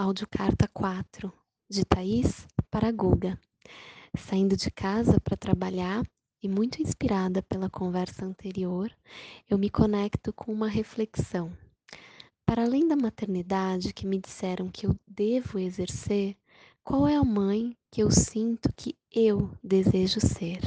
Áudio Carta 4, de Thaís para Guga. Saindo de casa para trabalhar e muito inspirada pela conversa anterior, eu me conecto com uma reflexão. Para além da maternidade que me disseram que eu devo exercer, qual é a mãe que eu sinto que eu desejo ser?